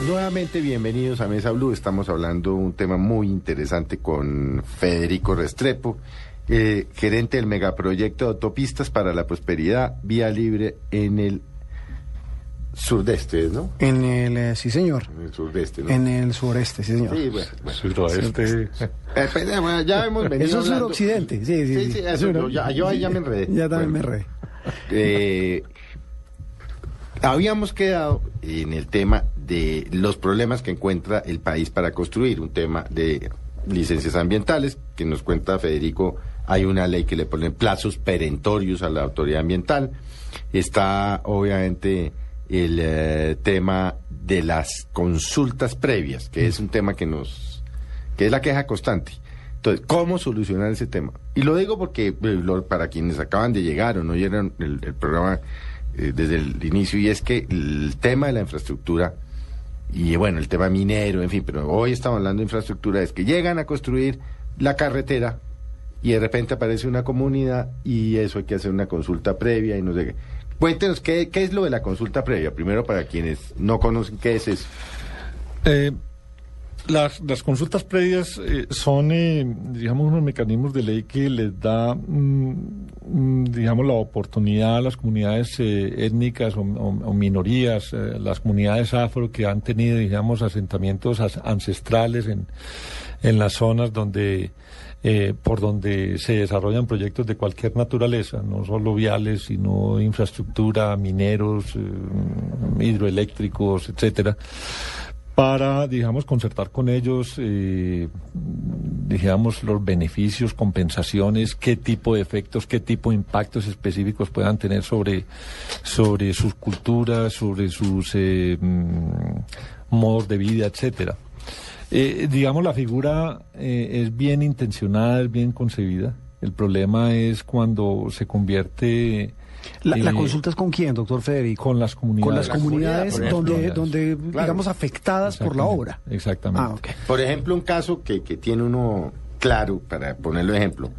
Nuevamente, bienvenidos a Mesa Blue. Estamos hablando un tema muy interesante con Federico Restrepo, eh, gerente del megaproyecto de autopistas para la prosperidad, vía libre en el surdeste, ¿no? En el, eh, sí señor, En el surdeste, ¿no? en el sureste, sí señor. Sí, bueno, bueno. Suroeste. Eh, pues, eh, bueno, ya hemos venido Eso es suroccidente, sí, sí, Sí, sí. sí, eso, yo, ya, yo ahí ya me enredé. Ya también Bueno. me enredé. Eh, habíamos quedado en el tema de los problemas que encuentra el país para construir, un tema de licencias ambientales, que nos cuenta Federico, hay una ley que le pone plazos perentorios a la autoridad ambiental, está obviamente el eh, tema de las consultas previas, que es un tema que nos, que es la queja constante. Entonces, ¿cómo solucionar ese tema? Y lo digo porque eh, para quienes acaban de llegar o no oyeron el, el programa eh, desde el inicio, y es que el tema de la infraestructura, y bueno, el tema minero, en fin, pero hoy estamos hablando de infraestructura, es que llegan a construir la carretera y de repente aparece una comunidad y eso hay que hacer una consulta previa y no sé qué. Cuéntenos, ¿qué, qué es lo de la consulta previa? Primero, para quienes no conocen qué es eso. Eh, las, las consultas previas eh, son, eh, digamos, unos mecanismos de ley que les da, mm, mm, digamos, la oportunidad a las comunidades eh, étnicas o, minorías, eh, las comunidades afro que han tenido, digamos, asentamientos as- ancestrales en, en las zonas donde eh, por donde se desarrollan proyectos de cualquier naturaleza, no solo viales, sino infraestructura, mineros, eh, hidroeléctricos, etcétera, para, digamos, concertar con ellos, eh, digamos, los beneficios, compensaciones, qué tipo de efectos, qué tipo de impactos específicos puedan tener sobre, sobre sus culturas, sobre sus eh, mm, modos de vida, etcétera. Eh, digamos, la figura eh, es bien intencionada, es bien concebida. El problema es cuando se convierte... La, la eh, consulta es con quién, doctor Federico? Con las comunidades. Con las La comunidad, comunidades donde, donde Claro. digamos, afectadas por la obra. Exactamente. Ah. Por ejemplo, un caso que, que tiene uno claro, para ponerlo de ejemplo,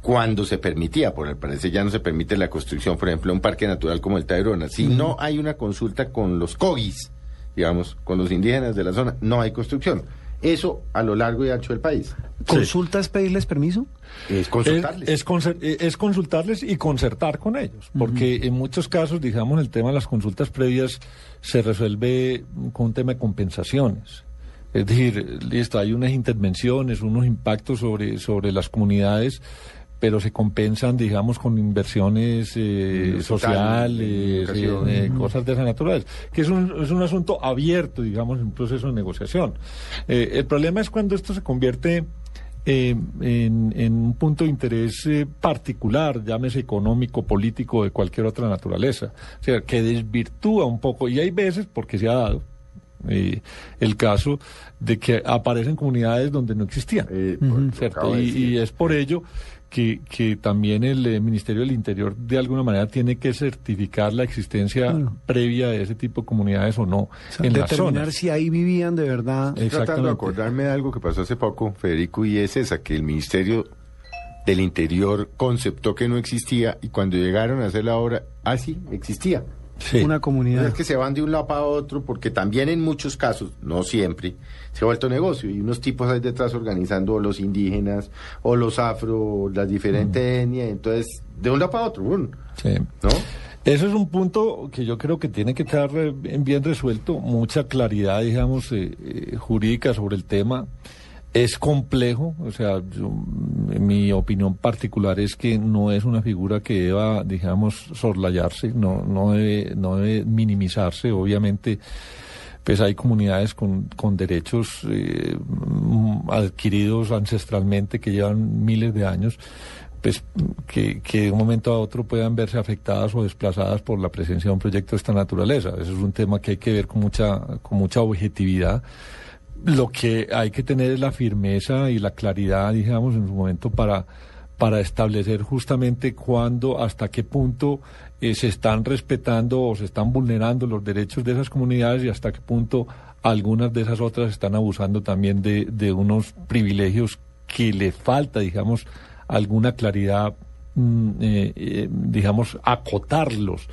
cuando se permitía, por el parecer ya no se permite la construcción, por ejemplo, de un parque natural como el Tayrona. Si no hay una consulta con los cogis, digamos, con los indígenas de la zona, no hay construcción. Eso a lo largo y ancho del país. ¿Consulta es pedirles permiso? Es consultarles. Es, es concer- eh, es consultarles y concertar con ellos, porque en muchos casos, digamos, el tema de las consultas previas se resuelve con un tema de compensaciones. Es decir, listo, hay unas intervenciones, unos impactos sobre, sobre las comunidades, pero se compensan, digamos, con inversiones eh, sociales, eh, eh, cosas de esas naturales, que es un, es un asunto abierto, digamos, en un proceso de negociación. Eh, el problema es cuando esto se convierte eh, en, en un punto de interés particular, llámese económico, político, de cualquier otra naturaleza. O sea, que desvirtúa un poco, y hay veces, porque se ha dado, eh, el caso de que aparecen comunidades donde no existían. Eh, Y, es por ello que, que también el eh, Ministerio del Interior de alguna manera tiene que certificar la existencia Claro. previa de ese tipo de comunidades o no O sea, en determinar si ahí vivían de verdad. Estoy tratando de Exactamente. acordarme de algo que pasó hace poco, Federico, y es esa, que el Ministerio del Interior conceptó que no existía y cuando llegaron a hacer la obra, ah, sí, existía. Sí. Una No comunidad. es que se van de un lado para otro porque también en muchos casos, no siempre, se ha vuelto negocio y unos tipos ahí detrás organizando los indígenas o los afro, o las diferentes etnias, entonces de un lado para otro, ¡bum! Sí. ¿no? Eso es un punto que yo creo que tiene que estar eh, bien bien resuelto, mucha claridad, digamos, eh, eh, jurídica sobre el tema. Es complejo, o sea, yo- mi opinión particular es que no es una figura que deba, digamos, soslayarse, no, no, debe, no debe minimizarse, obviamente. Pues hay comunidades con, con derechos eh, mm, adquiridos ancestralmente que llevan miles de años, pues que, que de un momento a otro puedan verse afectadas o desplazadas por la presencia de un proyecto de esta naturaleza. Eso es un tema que hay que ver con mucha, con mucha objetividad. Lo que hay que tener es la firmeza y la claridad, digamos, en su momento para, para establecer justamente cuándo, hasta qué punto eh, se están respetando o se están vulnerando los derechos de esas comunidades y hasta qué punto algunas de esas otras están abusando también de, de unos privilegios que le falta, digamos, alguna claridad, eh, eh, digamos, acotarlos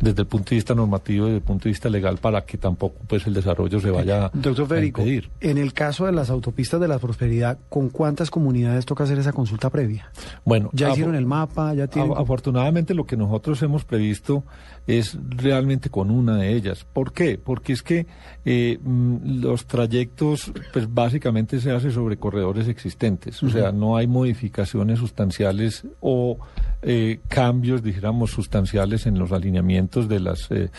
desde el punto de vista normativo y desde el punto de vista legal para que tampoco pues el desarrollo se vaya Doctor a impedir. en el caso de las autopistas de la prosperidad, ¿con cuántas comunidades toca hacer esa consulta previa? Bueno, ¿Ya hicieron el mapa? ¿Ya tienen...? Afortunadamente lo que nosotros hemos previsto es realmente con una de ellas. ¿Por qué? Porque es que eh, mm, los trayectos, pues básicamente se hace sobre corredores existentes. O sea, no hay modificaciones sustanciales o eh, cambios, dijéramos, sustanciales en los alineamientos de las eh,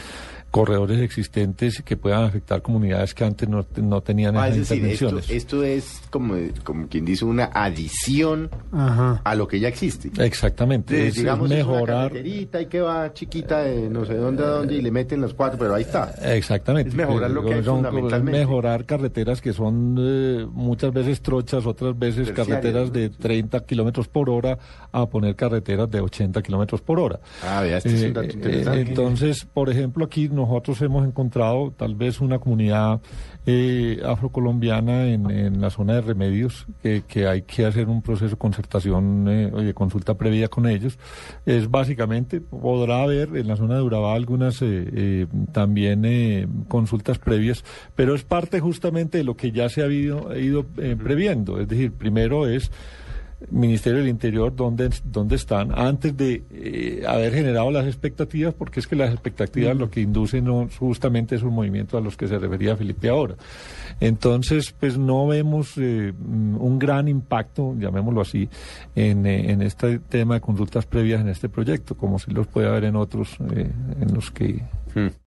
corredores existentes que puedan afectar comunidades que antes no, no tenían Ah, esas es decir, esto, intervenciones. esto es como, como quien dice una adición Ajá. a lo que ya existe. Exactamente. De- es- es digamos, es una mejorar. carreterita y que va chiquita de no sé dónde a dónde y le meten los cuatro, pero ahí está. Exactamente. Es mejorar lo que hay fundamentalmente. Mejorar carreteras que son eh, muchas veces trochas, otras veces Terciarias, carreteras ¿no? de 30 kilómetros por hora a poner carreteras de 80 kilómetros por hora. Ah, vea, este es Eh, un dato eh, interesante. entonces, por ejemplo, aquí nosotros hemos encontrado tal vez una comunidad eh, afrocolombiana en, la zona de remedios que, que hay que hacer un proceso de concertación eh, o de consulta previa con ellos. Es básicamente, podrá haber en la zona de Urabá algunas eh, eh, también eh, consultas previas, pero es parte justamente de lo que ya se ha ido, ido eh, previendo. Es decir, primero es Ministerio del Interior dónde, dónde están antes de eh, haber generado las expectativas, porque es que las expectativas lo que inducen no, justamente esos movimientos a los que se refería Felipe ahora. Entonces, pues no vemos eh, mm, un gran impacto, llamémoslo así, en, eh, en este tema de consultas previas en este proyecto, como si los puede haber en otros eh, en los que Hmm.